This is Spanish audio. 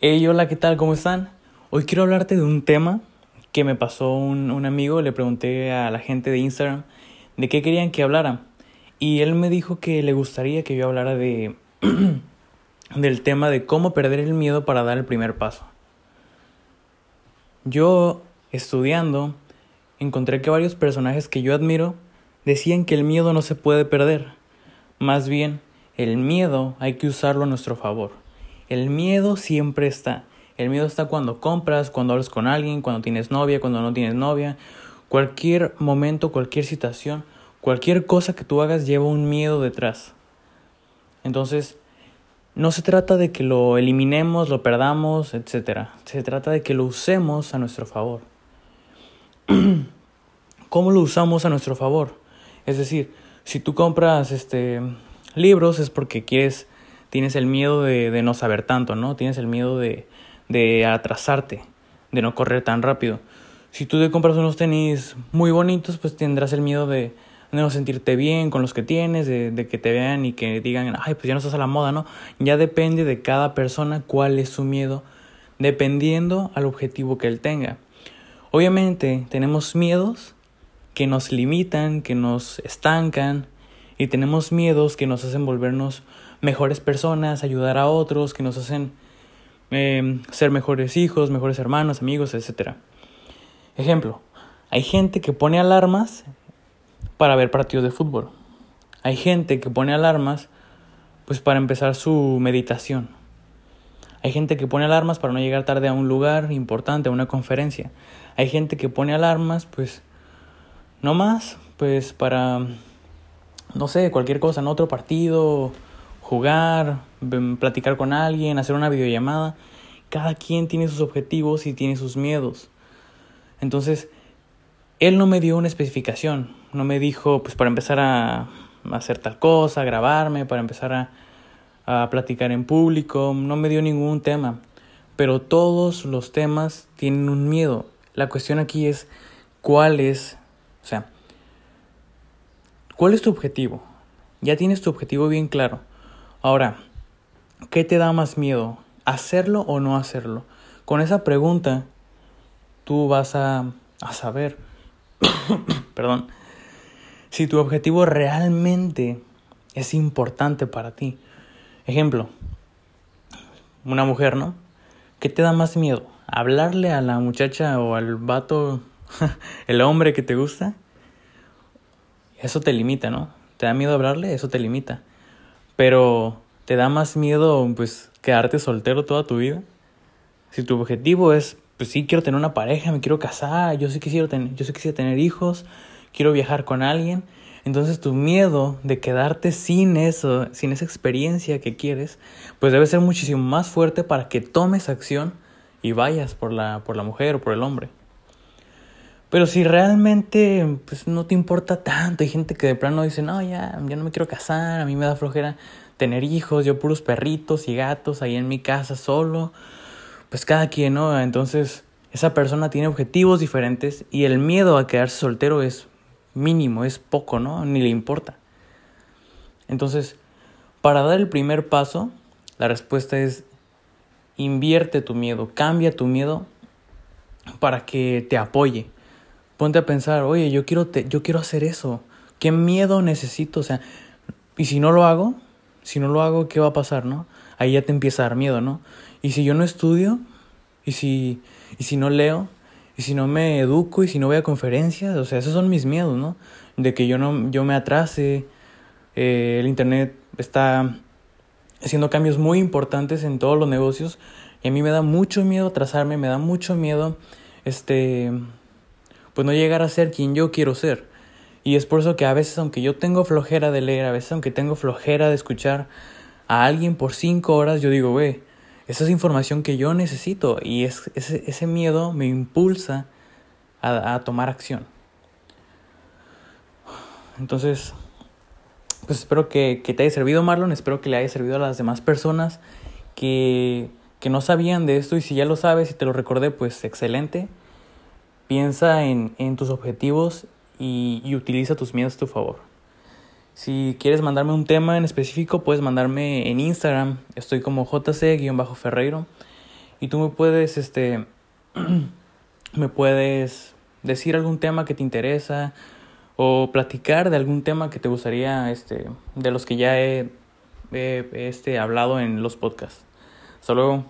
Hey, hola, ¿qué tal? ¿Cómo están? Hoy quiero hablarte de un tema que me pasó un, un, amigo. Le pregunté a la gente de Instagram de qué querían que hablara. Y él me dijo que le gustaría que yo hablara de del tema de cómo perder el miedo para dar el primer paso. Yo, estudiando, encontré que varios personajes que yo admiro decían que el miedo no se puede perder. Más bien, el miedo hay que usarlo a nuestro favor. El miedo siempre está. El miedo está cuando compras, cuando hablas con alguien, cuando tienes novia, cuando no tienes novia. Cualquier momento, cualquier situación, cualquier cosa que tú hagas lleva un miedo detrás. Entonces, no se trata de que lo eliminemos, lo perdamos, etc. Se trata de que lo usemos a nuestro favor. ¿Cómo lo usamos a nuestro favor? Es decir, si tú compras este libros es porque quieres, tienes el miedo de, de no saber tanto, ¿no? Tienes el miedo de, de atrasarte, de no correr tan rápido. Si tú te compras unos tenis muy bonitos, pues tendrás el miedo de, no sentirte bien con los que tienes, de, de, que te vean y que digan, ay, pues ya no estás a la moda, ¿no? Ya depende de cada persona cuál es su miedo, dependiendo al objetivo que él tenga. Obviamente tenemos miedos que nos limitan, que nos estancan, y tenemos miedos que nos hacen volvernos mejores personas, ayudar a otros, que nos hacen eh, ser mejores hijos, mejores hermanos, amigos, etc. Ejemplo, hay gente que pone alarmas para ver partidos de fútbol. Hay gente que pone alarmas pues para empezar su meditación. Hay gente que pone alarmas para no llegar tarde a un lugar importante, a una conferencia. Hay gente que pone alarmas pues no más, pues para no sé, cualquier cosa, en otro partido, jugar, platicar con alguien, hacer una videollamada. Cada quien tiene sus objetivos y tiene sus miedos. Entonces, él no me dio una especificación, no me dijo, pues para empezar a hacer tal cosa, a grabarme, para empezar a, a platicar en público, no me dio ningún tema. Pero todos los temas tienen un miedo. La cuestión aquí es cuál es, o sea, ¿cuál es tu objetivo? Ya tienes tu objetivo bien claro. Ahora, ¿qué te da más miedo? ¿Hacerlo o no hacerlo? Con esa pregunta, tú vas a, a saber, perdón, si tu objetivo realmente es importante para ti. Ejemplo, una mujer, ¿no? ¿Qué te da más miedo? ¿Hablarle a la muchacha o al vato, el hombre que te gusta? Eso te limita, ¿no? ¿Te da miedo hablarle? Eso te limita. Pero ¿te da más miedo pues quedarte soltero toda tu vida? Si tu objetivo es, pues sí quiero tener una pareja, me quiero casar, yo sí quisiera tener, yo sí quisiera tener hijos, quiero viajar con alguien, entonces tu miedo de quedarte sin eso, sin esa experiencia que quieres, pues debe ser muchísimo más fuerte para que tomes acción y vayas por la, por la mujer o por el hombre. Pero si realmente pues, no te importa tanto, hay gente que de plano dice, no, ya, ya no me quiero casar, a mí me da flojera tener hijos, yo puros perritos y gatos ahí en mi casa solo, pues cada quien, ¿no? Entonces esa persona tiene objetivos diferentes y el miedo a quedarse soltero es mínimo, es poco, ¿no? Ni le importa. Entonces, para dar el primer paso, la respuesta es invierte tu miedo, cambia tu miedo para que te apoye. Ponte a pensar, oye, yo quiero, te, yo quiero hacer eso. ¿Qué miedo necesito? O sea, y si no lo hago, si no lo hago, ¿qué va a pasar, no? Ahí ya te empieza a dar miedo, ¿no? Y si yo no estudio, y si, y si no leo, y si no me educo y si no voy a conferencias, o sea, esos son mis miedos, ¿no? De que yo no yo me atrase, eh, el internet está haciendo cambios muy importantes en todos los negocios y a mí me da mucho miedo atrasarme, me da mucho miedo este pues no llegar a ser quien yo quiero ser. Y es por eso que a veces aunque yo tengo flojera de leer, a veces aunque tengo flojera de escuchar a alguien por cinco horas, yo digo, güey, esa es información que yo necesito y es, ese, miedo me impulsa a, tomar acción. Entonces, pues espero que, que, te haya servido Marlon, espero que le haya servido a las demás personas que, que no sabían de esto y si ya lo sabes y te lo recordé, pues excelente. Piensa en, en tus objetivos y, y utiliza tus miedos a tu favor. Si quieres mandarme un tema en específico, puedes mandarme en Instagram. Estoy como jc-ferreiro. Y tú me puedes, este, me puedes decir algún tema que te interesa o platicar de algún tema que te gustaría, este, de los que ya he, he este, hablado en los podcasts. Hasta luego.